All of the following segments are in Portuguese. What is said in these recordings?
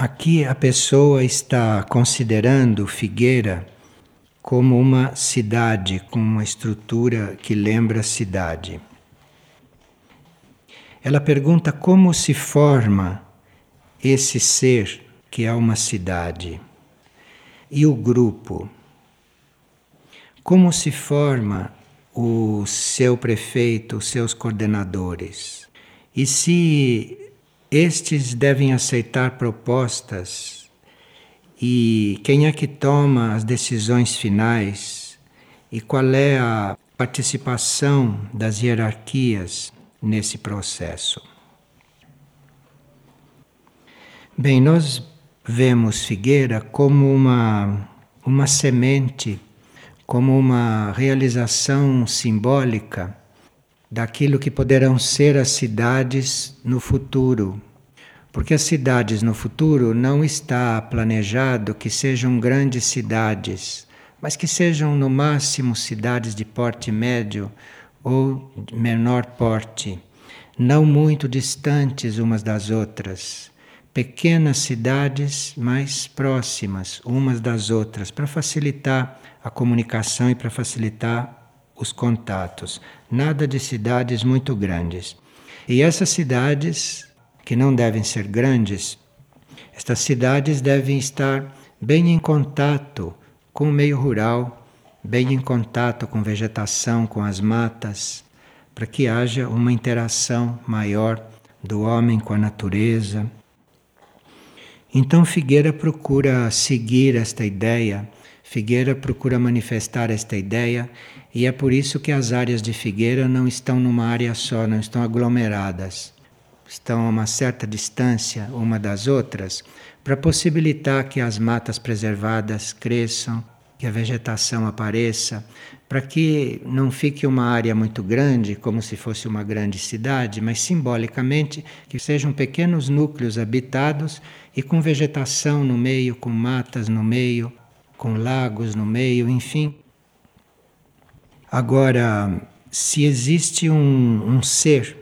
Aqui a pessoa está considerando Figueira como uma cidade com uma estrutura que lembra cidade. Ela pergunta como se forma esse ser que é uma cidade e o grupo. Como se forma o seu prefeito, os seus coordenadores? E se estes devem aceitar propostas e quem é que toma as decisões finais e qual é a participação das hierarquias nesse processo. Bem, nós vemos Figueira como uma, uma semente, como uma realização simbólica daquilo que poderão ser as cidades no futuro. Porque as cidades no futuro não está planejado que sejam grandes cidades, mas que sejam no máximo cidades de porte médio ou menor porte, não muito distantes umas das outras, pequenas cidades mais próximas umas das outras, para facilitar a comunicação e para facilitar os contatos, nada de cidades muito grandes. E essas cidades, que não devem ser grandes, estas cidades devem estar bem em contato com o meio rural, bem em contato com vegetação, com as matas, para que haja uma interação maior do homem com a natureza. Então Figueira procura seguir esta ideia Figueira procura manifestar esta ideia e é por isso que as áreas de Figueira não estão numa área só, não estão aglomeradas. Estão a uma certa distância uma das outras para possibilitar que as matas preservadas cresçam, que a vegetação apareça, para que não fique uma área muito grande, como se fosse uma grande cidade, mas simbolicamente que sejam pequenos núcleos habitados e com vegetação no meio, com matas no meio, com lagos no meio, enfim. Agora, se existe um, um ser,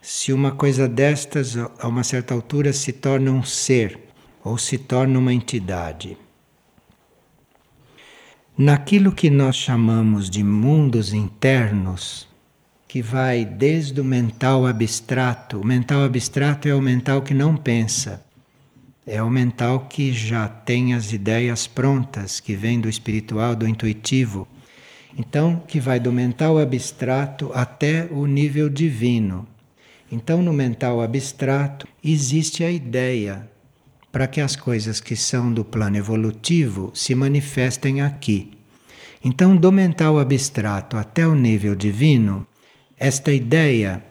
se uma coisa destas, a uma certa altura, se torna um ser ou se torna uma entidade. Naquilo que nós chamamos de mundos internos, que vai desde o mental abstrato, o mental abstrato é o mental que não pensa, é o mental que já tem as ideias prontas, que vem do espiritual, do intuitivo. Então, que vai do mental abstrato até o nível divino. Então, no mental abstrato, existe a ideia para que as coisas que são do plano evolutivo se manifestem aqui. Então, do mental abstrato até o nível divino, esta ideia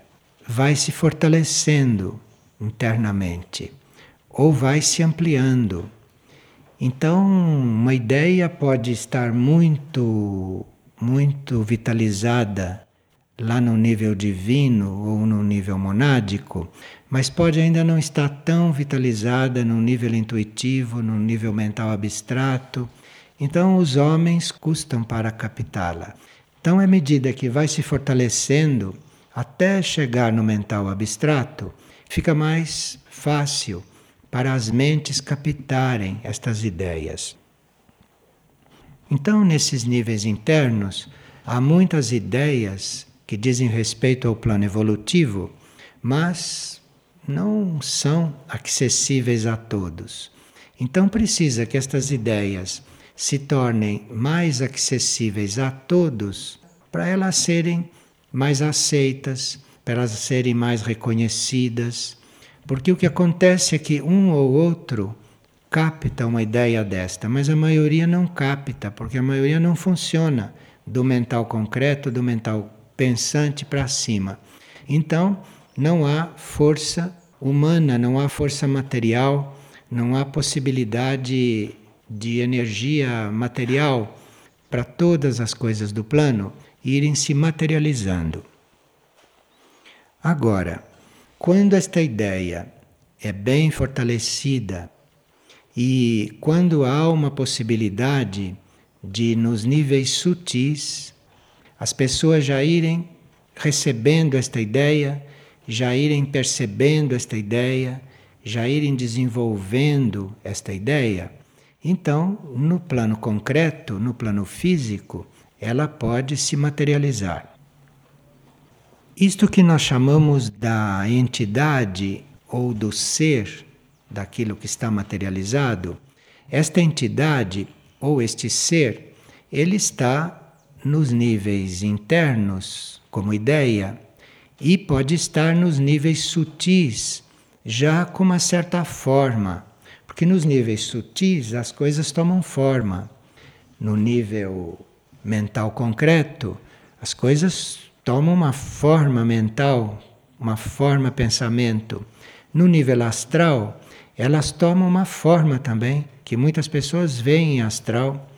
vai se fortalecendo internamente ou vai se ampliando. Então, uma ideia pode estar muito, muito vitalizada lá no nível divino ou no nível monádico, mas pode ainda não estar tão vitalizada no nível intuitivo, no nível mental abstrato. Então, os homens custam para captá-la. Então, à medida que vai se fortalecendo até chegar no mental abstrato, fica mais fácil para as mentes captarem estas ideias. Então, nesses níveis internos, há muitas ideias que dizem respeito ao plano evolutivo, mas não são acessíveis a todos. Então, precisa que estas ideias se tornem mais acessíveis a todos para elas serem mais aceitas, para elas serem mais reconhecidas porque o que acontece é que um ou outro capta uma ideia desta, mas a maioria não capta, porque a maioria não funciona do mental concreto, do mental pensante para cima. Então, não há força humana, não há força material, não há possibilidade de energia material para todas as coisas do plano irem se materializando. Agora, quando esta ideia é bem fortalecida e quando há uma possibilidade de, nos níveis sutis, as pessoas já irem recebendo esta ideia, já irem percebendo esta ideia, já irem desenvolvendo esta ideia, então, no plano concreto, no plano físico, ela pode se materializar. Isto que nós chamamos da entidade ou do ser daquilo que está materializado, esta entidade ou este ser, ele está nos níveis internos como ideia e pode estar nos níveis sutis já com uma certa forma, porque nos níveis sutis as coisas tomam forma. No nível mental concreto, as coisas tomam uma forma mental, uma forma pensamento. No nível astral, elas tomam uma forma também, que muitas pessoas veem astral,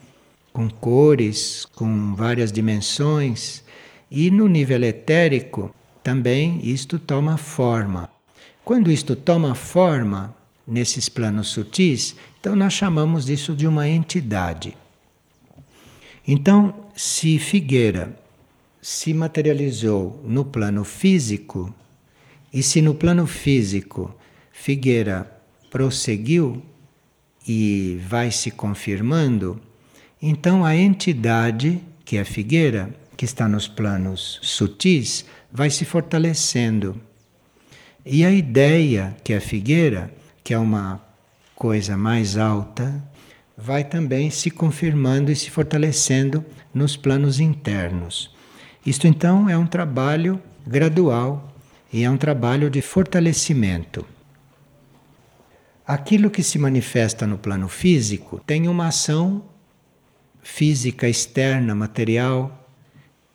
com cores, com várias dimensões. E no nível etérico, também isto toma forma. Quando isto toma forma nesses planos sutis, então nós chamamos isso de uma entidade. Então, se Figueira se materializou no plano físico, e se no plano físico Figueira prosseguiu e vai se confirmando, então a entidade, que é figueira, que está nos planos sutis, vai se fortalecendo. E a ideia, que é figueira, que é uma coisa mais alta, vai também se confirmando e se fortalecendo nos planos internos. Isto então é um trabalho gradual e é um trabalho de fortalecimento. Aquilo que se manifesta no plano físico tem uma ação física externa, material,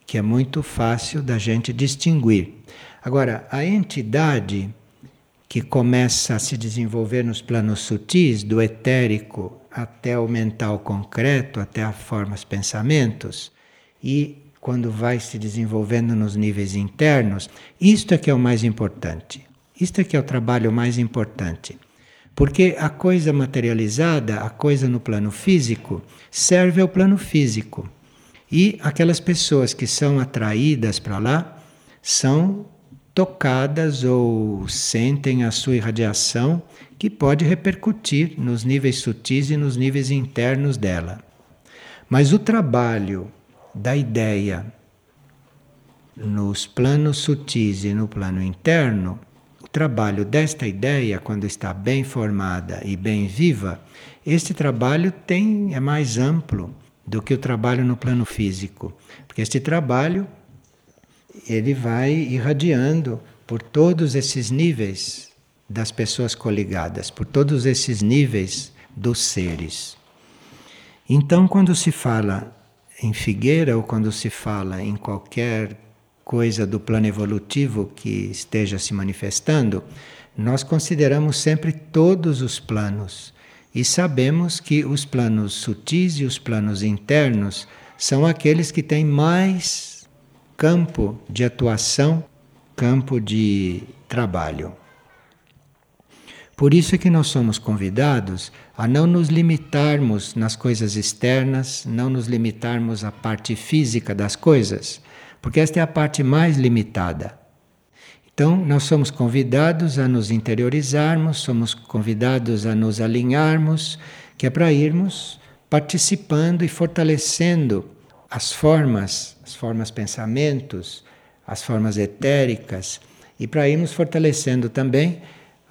que é muito fácil da gente distinguir. Agora, a entidade que começa a se desenvolver nos planos sutis, do etérico até o mental concreto, até as formas pensamentos, e quando vai se desenvolvendo nos níveis internos, isto é que é o mais importante. Isto é que é o trabalho mais importante. Porque a coisa materializada, a coisa no plano físico, serve ao plano físico. E aquelas pessoas que são atraídas para lá são tocadas ou sentem a sua irradiação que pode repercutir nos níveis sutis e nos níveis internos dela. Mas o trabalho da ideia nos planos sutis e no plano interno trabalho desta ideia, quando está bem formada e bem viva, este trabalho tem é mais amplo do que o trabalho no plano físico, porque este trabalho ele vai irradiando por todos esses níveis das pessoas coligadas, por todos esses níveis dos seres. Então, quando se fala em figueira ou quando se fala em qualquer coisa do plano evolutivo que esteja se manifestando, nós consideramos sempre todos os planos e sabemos que os planos sutis e os planos internos são aqueles que têm mais campo de atuação, campo de trabalho. Por isso é que nós somos convidados a não nos limitarmos nas coisas externas, não nos limitarmos à parte física das coisas, porque esta é a parte mais limitada. Então, nós somos convidados a nos interiorizarmos, somos convidados a nos alinharmos, que é para irmos participando e fortalecendo as formas, as formas pensamentos, as formas etéricas, e para irmos fortalecendo também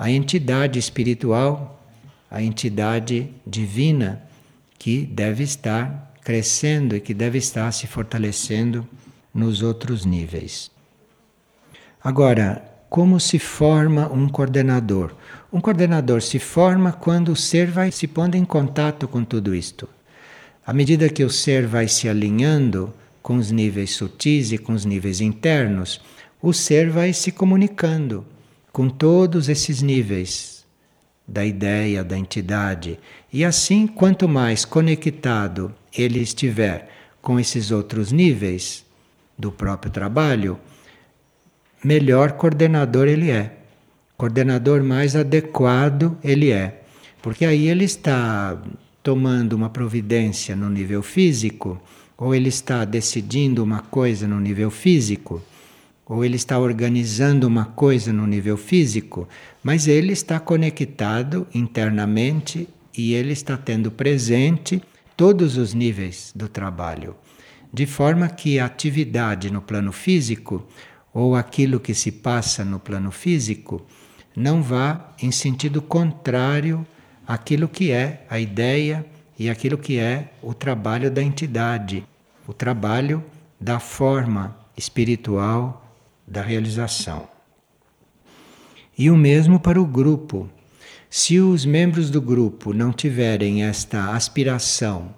a entidade espiritual, a entidade divina que deve estar crescendo e que deve estar se fortalecendo nos outros níveis. Agora, como se forma um coordenador? Um coordenador se forma quando o ser vai se pondo em contato com tudo isto. À medida que o ser vai se alinhando com os níveis sutis e com os níveis internos, o ser vai se comunicando com todos esses níveis da ideia, da entidade. E assim, quanto mais conectado ele estiver com esses outros níveis, do próprio trabalho, melhor coordenador ele é. Coordenador mais adequado ele é. Porque aí ele está tomando uma providência no nível físico, ou ele está decidindo uma coisa no nível físico, ou ele está organizando uma coisa no nível físico, mas ele está conectado internamente e ele está tendo presente todos os níveis do trabalho, de forma que a atividade no plano físico ou aquilo que se passa no plano físico não vá em sentido contrário àquilo que é a ideia e aquilo que é o trabalho da entidade, o trabalho da forma espiritual da realização. E o mesmo para o grupo. Se os membros do grupo não tiverem esta aspiração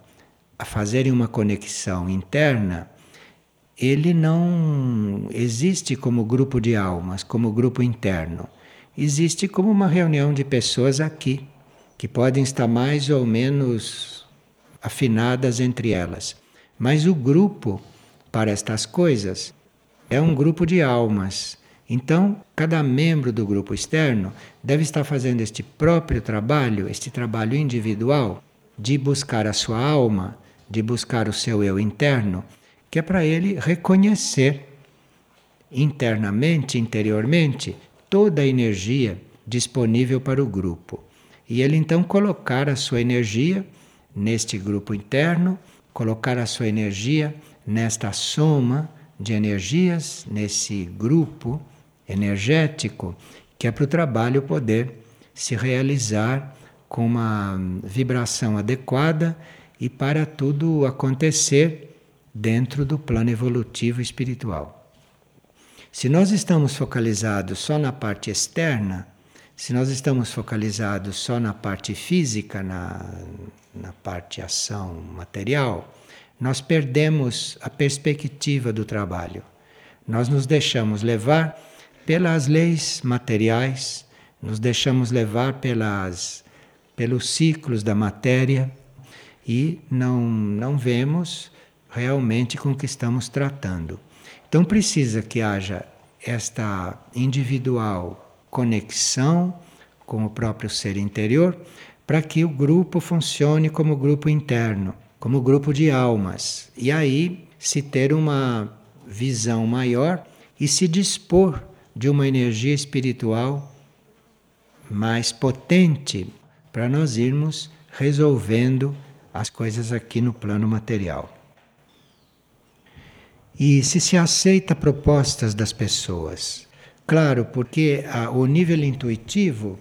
a fazerem uma conexão interna, ele não existe como grupo de almas, como grupo interno. Existe como uma reunião de pessoas aqui, que podem estar mais ou menos afinadas entre elas. Mas o grupo para estas coisas é um grupo de almas. Então, cada membro do grupo externo deve estar fazendo este próprio trabalho, este trabalho individual, de buscar a sua alma, de buscar o seu eu interno, que é para ele reconhecer internamente, interiormente, toda a energia disponível para o grupo. E ele então colocar a sua energia neste grupo interno, colocar a sua energia nesta soma de energias, nesse grupo energético, que é para o trabalho poder se realizar com uma vibração adequada e para tudo acontecer dentro do plano evolutivo espiritual. Se nós estamos focalizados só na parte externa, se nós estamos focalizados só na parte física, na, na parte ação material, nós perdemos a perspectiva do trabalho. Nós nos deixamos levar pelas leis materiais, nos deixamos levar pelas, pelos ciclos da matéria e não, não vemos realmente com o que estamos tratando. Então precisa que haja esta individual conexão com o próprio ser interior para que o grupo funcione como grupo interno, como grupo de almas. E aí se ter uma visão maior e se dispor de uma energia espiritual mais potente para nós irmos resolvendo as coisas aqui no plano material. E se se aceita propostas das pessoas, claro, porque a, o nível intuitivo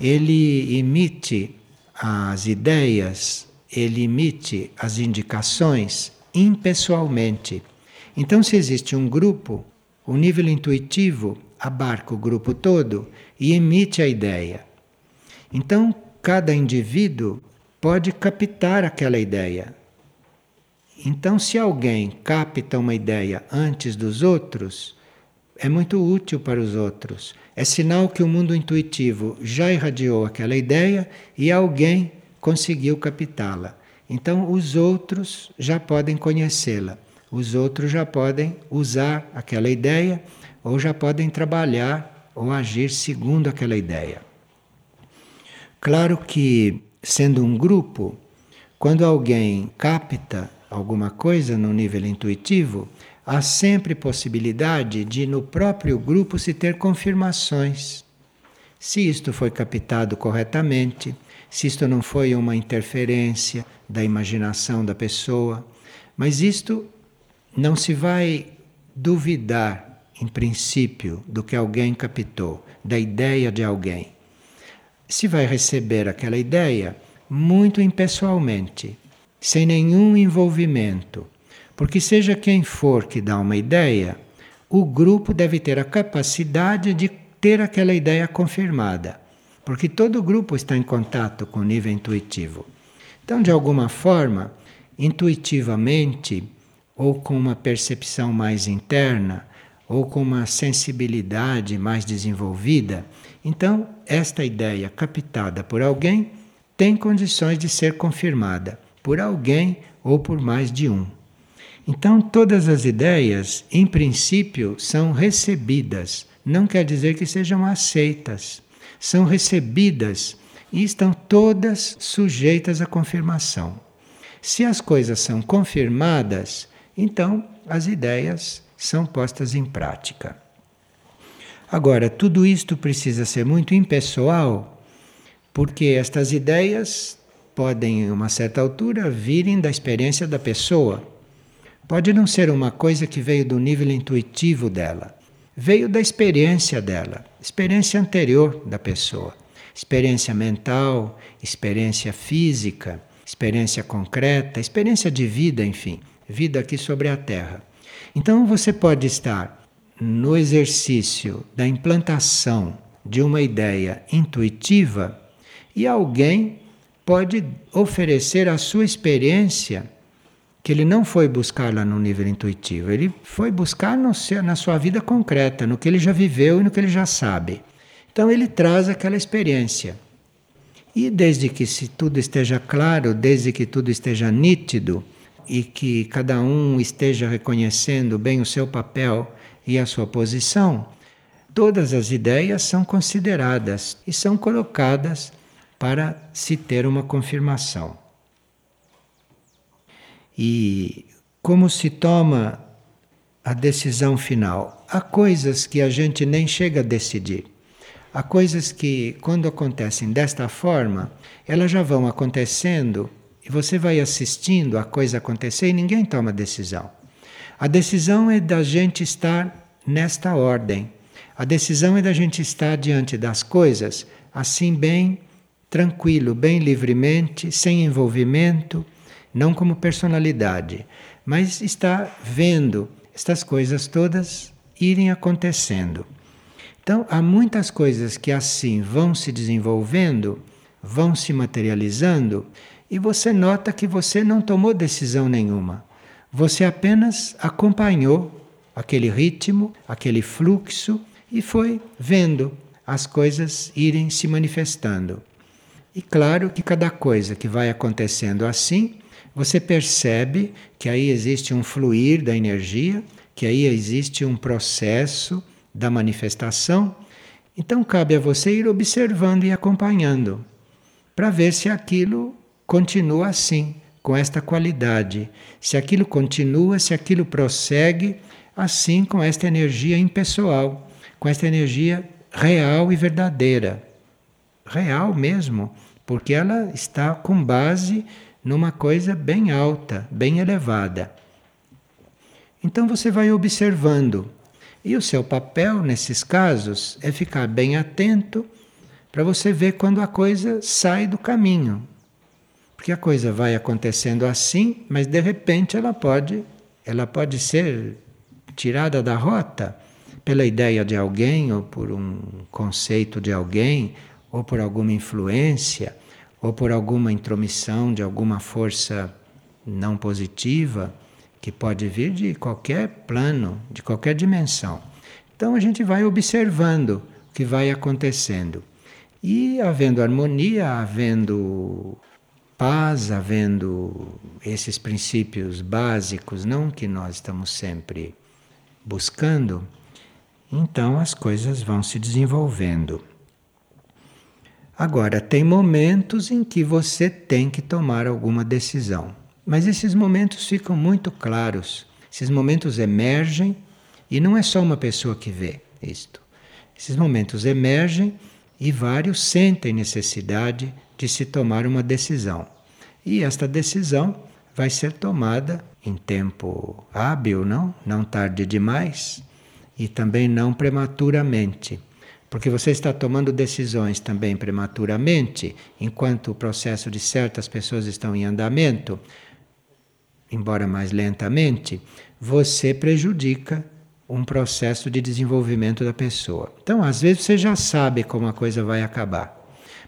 ele emite as ideias, ele emite as indicações impessoalmente. Então, se existe um grupo, o nível intuitivo abarca o grupo todo e emite a ideia. Então, cada indivíduo pode captar aquela ideia. Então, se alguém capta uma ideia antes dos outros, é muito útil para os outros. É sinal que o mundo intuitivo já irradiou aquela ideia e alguém conseguiu captá-la. Então, os outros já podem conhecê-la, os outros já podem usar aquela ideia ou já podem trabalhar ou agir segundo aquela ideia. Claro que, sendo um grupo, quando alguém capta alguma coisa no nível intuitivo, há sempre possibilidade de no próprio grupo se ter confirmações. Se isto foi captado corretamente, se isto não foi uma interferência da imaginação da pessoa, mas isto não se vai duvidar, em princípio, do que alguém captou, da ideia de alguém. Se vai receber aquela ideia muito impessoalmente, sem nenhum envolvimento porque, seja quem for que dá uma ideia, o grupo deve ter a capacidade de ter aquela ideia confirmada. Porque todo grupo está em contato com o nível intuitivo. Então, de alguma forma, intuitivamente, ou com uma percepção mais interna, ou com uma sensibilidade mais desenvolvida, então esta ideia captada por alguém tem condições de ser confirmada por alguém ou por mais de um. Então, todas as ideias, em princípio, são recebidas, não quer dizer que sejam aceitas. São recebidas e estão todas sujeitas à confirmação. Se as coisas são confirmadas, então as ideias são postas em prática. Agora, tudo isto precisa ser muito impessoal, porque estas ideias podem, em uma certa altura, virem da experiência da pessoa. Pode não ser uma coisa que veio do nível intuitivo dela, veio da experiência dela, experiência anterior da pessoa, experiência mental, experiência física, experiência concreta, experiência de vida, enfim, vida aqui sobre a Terra. Então você pode estar no exercício da implantação de uma ideia intuitiva e alguém pode oferecer a sua experiência que ele não foi buscar lá no nível intuitivo, ele foi buscar seu, na sua vida concreta, no que ele já viveu e no que ele já sabe. Então ele traz aquela experiência. E desde que se tudo esteja claro, desde que tudo esteja nítido e que cada um esteja reconhecendo bem o seu papel e a sua posição, todas as ideias são consideradas e são colocadas para se ter uma confirmação. E como se toma a decisão final? Há coisas que a gente nem chega a decidir. Há coisas que, quando acontecem desta forma, elas já vão acontecendo e você vai assistindo a coisa acontecer e ninguém toma decisão. A decisão é da gente estar nesta ordem. A decisão é da gente estar diante das coisas assim, bem tranquilo, bem livremente, sem envolvimento não como personalidade, mas está vendo estas coisas todas irem acontecendo. Então, há muitas coisas que assim vão se desenvolvendo, vão se materializando, e você nota que você não tomou decisão nenhuma. Você apenas acompanhou aquele ritmo, aquele fluxo e foi vendo as coisas irem se manifestando. E claro que cada coisa que vai acontecendo assim você percebe que aí existe um fluir da energia, que aí existe um processo da manifestação. Então cabe a você ir observando e acompanhando, para ver se aquilo continua assim, com esta qualidade, se aquilo continua, se aquilo prossegue assim com esta energia impessoal, com esta energia real e verdadeira. Real mesmo, porque ela está com base numa coisa bem alta, bem elevada. Então você vai observando. E o seu papel nesses casos é ficar bem atento para você ver quando a coisa sai do caminho. Porque a coisa vai acontecendo assim, mas de repente ela pode, ela pode ser tirada da rota pela ideia de alguém ou por um conceito de alguém ou por alguma influência ou por alguma intromissão de alguma força não positiva que pode vir de qualquer plano, de qualquer dimensão. Então a gente vai observando o que vai acontecendo. E havendo harmonia, havendo paz, havendo esses princípios básicos, não que nós estamos sempre buscando, então as coisas vão se desenvolvendo. Agora, tem momentos em que você tem que tomar alguma decisão, mas esses momentos ficam muito claros. Esses momentos emergem e não é só uma pessoa que vê isto. Esses momentos emergem e vários sentem necessidade de se tomar uma decisão. E esta decisão vai ser tomada em tempo hábil, não? Não tarde demais e também não prematuramente. Porque você está tomando decisões também prematuramente, enquanto o processo de certas pessoas estão em andamento, embora mais lentamente, você prejudica um processo de desenvolvimento da pessoa. Então, às vezes você já sabe como a coisa vai acabar,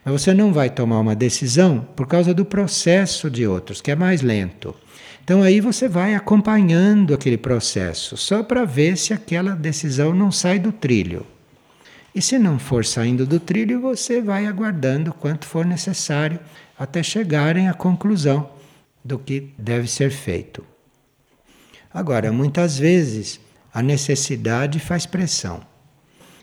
mas você não vai tomar uma decisão por causa do processo de outros, que é mais lento. Então aí você vai acompanhando aquele processo, só para ver se aquela decisão não sai do trilho. E se não for saindo do trilho, você vai aguardando quanto for necessário até chegarem à conclusão do que deve ser feito. Agora, muitas vezes a necessidade faz pressão.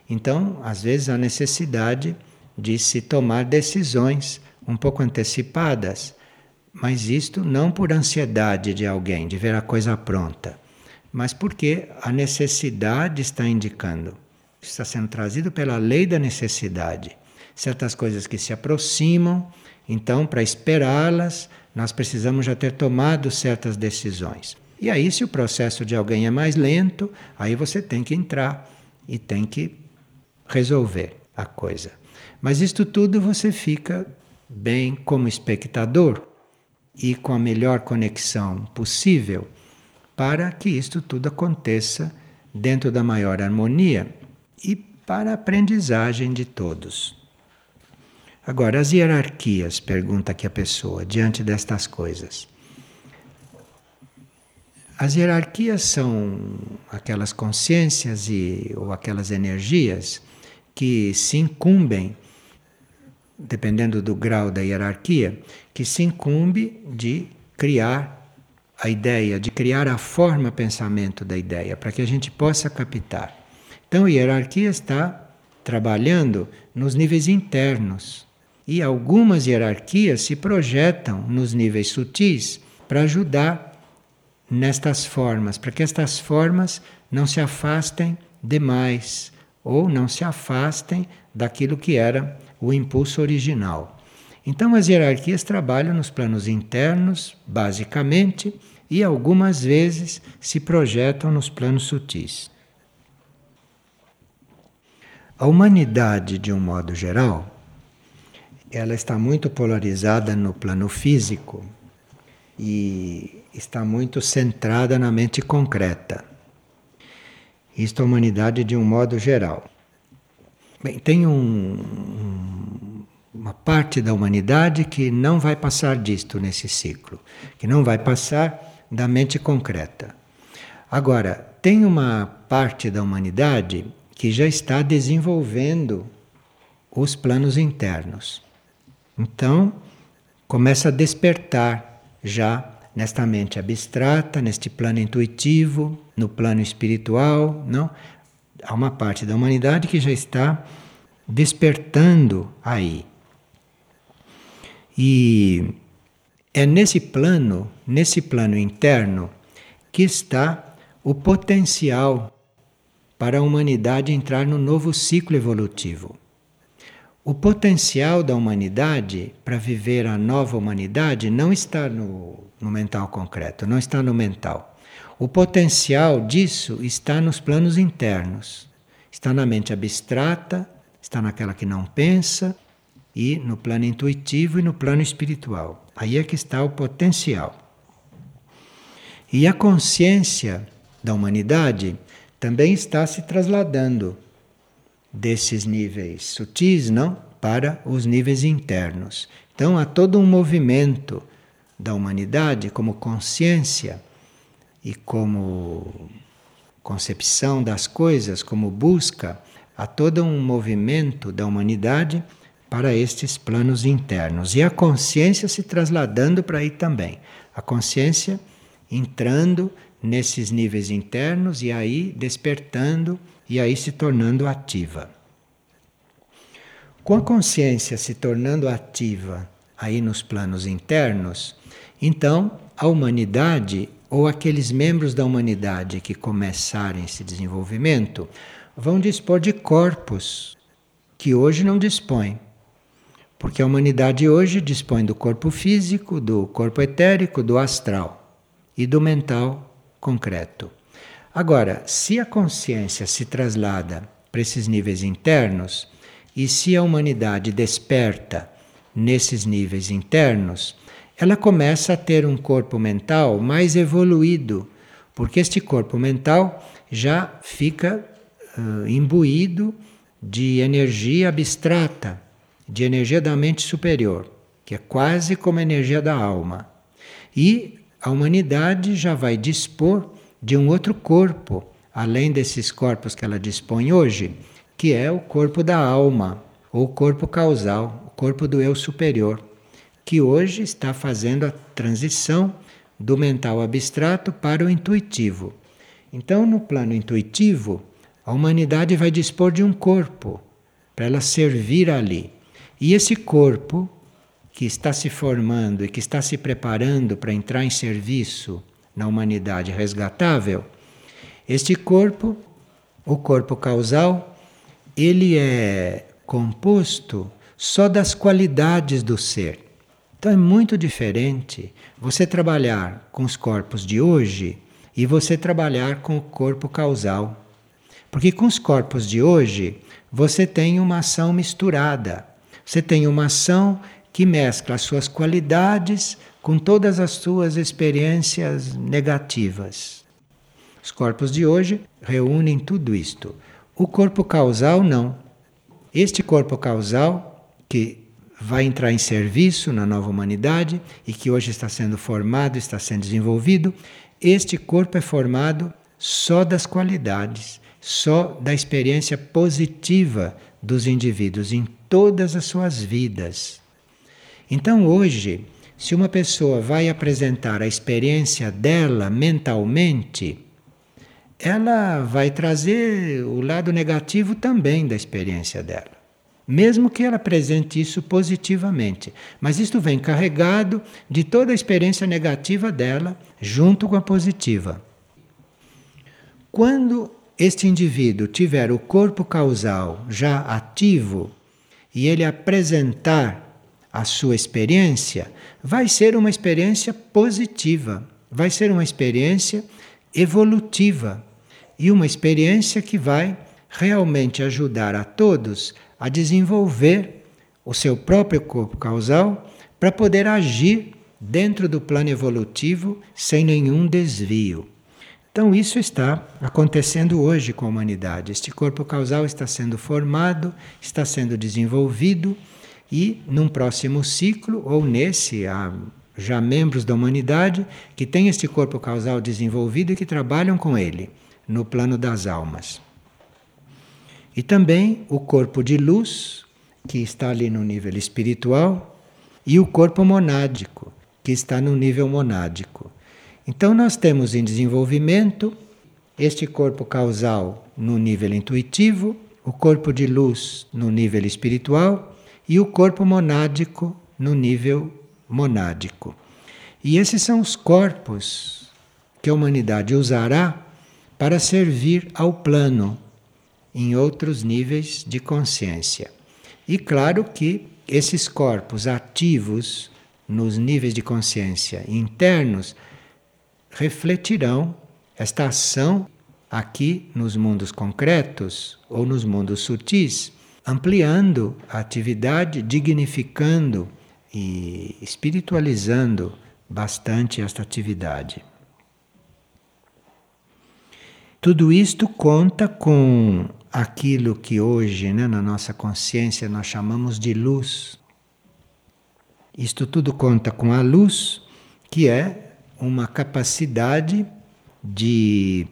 Então, às vezes, a necessidade de se tomar decisões um pouco antecipadas, mas isto não por ansiedade de alguém, de ver a coisa pronta, mas porque a necessidade está indicando. Está sendo trazido pela lei da necessidade. Certas coisas que se aproximam, então, para esperá-las, nós precisamos já ter tomado certas decisões. E aí, se o processo de alguém é mais lento, aí você tem que entrar e tem que resolver a coisa. Mas isto tudo você fica bem como espectador e com a melhor conexão possível para que isto tudo aconteça dentro da maior harmonia e para a aprendizagem de todos. Agora, as hierarquias, pergunta aqui a pessoa, diante destas coisas. As hierarquias são aquelas consciências e, ou aquelas energias que se incumbem dependendo do grau da hierarquia, que se incumbe de criar a ideia, de criar a forma pensamento da ideia, para que a gente possa captar. Então, a hierarquia está trabalhando nos níveis internos. E algumas hierarquias se projetam nos níveis sutis para ajudar nestas formas, para que estas formas não se afastem demais ou não se afastem daquilo que era o impulso original. Então, as hierarquias trabalham nos planos internos, basicamente, e algumas vezes se projetam nos planos sutis. A humanidade, de um modo geral, ela está muito polarizada no plano físico e está muito centrada na mente concreta. Isto a humanidade de um modo geral. Bem, tem um, uma parte da humanidade que não vai passar disto nesse ciclo, que não vai passar da mente concreta. Agora, tem uma parte da humanidade que já está desenvolvendo os planos internos. Então, começa a despertar já nesta mente abstrata, neste plano intuitivo, no plano espiritual, não? há uma parte da humanidade que já está despertando aí. E é nesse plano, nesse plano interno, que está o potencial para a humanidade entrar no novo ciclo evolutivo. O potencial da humanidade para viver a nova humanidade não está no, no mental concreto, não está no mental. O potencial disso está nos planos internos. Está na mente abstrata, está naquela que não pensa, e no plano intuitivo e no plano espiritual. Aí é que está o potencial. E a consciência da humanidade também está se trasladando desses níveis sutis, não, para os níveis internos. Então há todo um movimento da humanidade como consciência e como concepção das coisas, como busca, há todo um movimento da humanidade para estes planos internos e a consciência se trasladando para aí também. A consciência entrando nesses níveis internos e aí despertando e aí se tornando ativa. Com a consciência se tornando ativa aí nos planos internos, então a humanidade ou aqueles membros da humanidade que começarem esse desenvolvimento vão dispor de corpos que hoje não dispõem. Porque a humanidade hoje dispõe do corpo físico, do corpo etérico, do astral e do mental concreto. Agora, se a consciência se traslada para esses níveis internos e se a humanidade desperta nesses níveis internos, ela começa a ter um corpo mental mais evoluído, porque este corpo mental já fica uh, imbuído de energia abstrata, de energia da mente superior, que é quase como a energia da alma. E a humanidade já vai dispor de um outro corpo, além desses corpos que ela dispõe hoje, que é o corpo da alma, ou corpo causal, o corpo do eu superior que hoje está fazendo a transição do mental abstrato para o intuitivo. Então, no plano intuitivo, a humanidade vai dispor de um corpo para ela servir ali. E esse corpo que está se formando e que está se preparando para entrar em serviço na humanidade resgatável, Este corpo, o corpo causal, ele é composto só das qualidades do ser. Então é muito diferente você trabalhar com os corpos de hoje e você trabalhar com o corpo causal. Porque com os corpos de hoje você tem uma ação misturada. Você tem uma ação que mescla as suas qualidades com todas as suas experiências negativas. Os corpos de hoje reúnem tudo isto. O corpo causal não. Este corpo causal que vai entrar em serviço na nova humanidade e que hoje está sendo formado, está sendo desenvolvido, este corpo é formado só das qualidades, só da experiência positiva dos indivíduos em todas as suas vidas. Então, hoje, se uma pessoa vai apresentar a experiência dela mentalmente, ela vai trazer o lado negativo também da experiência dela mesmo que ela apresente isso positivamente. Mas isto vem carregado de toda a experiência negativa dela, junto com a positiva. Quando este indivíduo tiver o corpo causal já ativo e ele apresentar a sua experiência, vai ser uma experiência positiva, vai ser uma experiência evolutiva e uma experiência que vai realmente ajudar a todos a desenvolver o seu próprio corpo causal para poder agir dentro do plano evolutivo sem nenhum desvio. Então, isso está acontecendo hoje com a humanidade. Este corpo causal está sendo formado, está sendo desenvolvido, e num próximo ciclo, ou nesse, há já membros da humanidade que têm este corpo causal desenvolvido e que trabalham com ele no plano das almas. E também o corpo de luz, que está ali no nível espiritual, e o corpo monádico, que está no nível monádico. Então, nós temos em desenvolvimento este corpo causal no nível intuitivo, o corpo de luz no nível espiritual e o corpo monádico no nível monádico. E esses são os corpos que a humanidade usará para servir ao plano em outros níveis de consciência. E claro que esses corpos ativos nos níveis de consciência internos refletirão esta ação aqui nos mundos concretos ou nos mundos sutis, ampliando a atividade, dignificando e espiritualizando bastante esta atividade. Tudo isto conta com aquilo que hoje, né, na nossa consciência, nós chamamos de luz. Isto tudo conta com a luz, que é uma capacidade de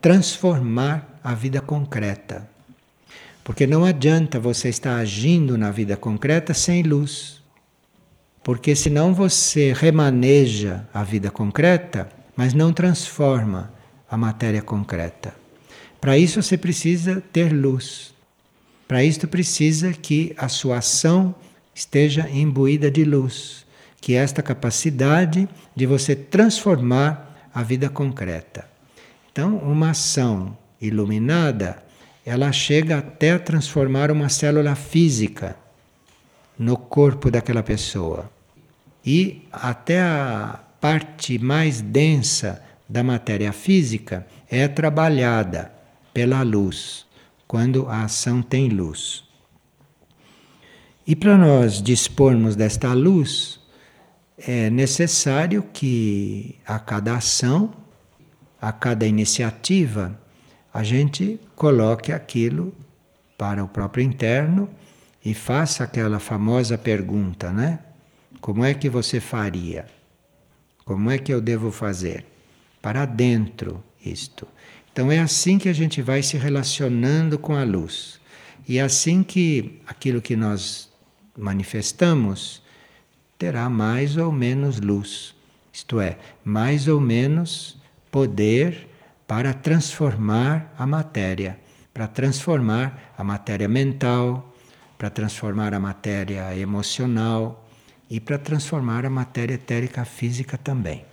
transformar a vida concreta. Porque não adianta você estar agindo na vida concreta sem luz. Porque senão você remaneja a vida concreta, mas não transforma a matéria concreta. Para isso você precisa ter luz. Para isso precisa que a sua ação esteja imbuída de luz, que é esta capacidade de você transformar a vida concreta. Então, uma ação iluminada, ela chega até transformar uma célula física no corpo daquela pessoa. E até a parte mais densa da matéria física é trabalhada pela luz, quando a ação tem luz. E para nós dispormos desta luz, é necessário que a cada ação, a cada iniciativa, a gente coloque aquilo para o próprio interno e faça aquela famosa pergunta, né? Como é que você faria? Como é que eu devo fazer? Para dentro isto. Então é assim que a gente vai se relacionando com a luz. E é assim que aquilo que nós manifestamos terá mais ou menos luz, isto é, mais ou menos poder para transformar a matéria, para transformar a matéria mental, para transformar a matéria emocional e para transformar a matéria etérica física também.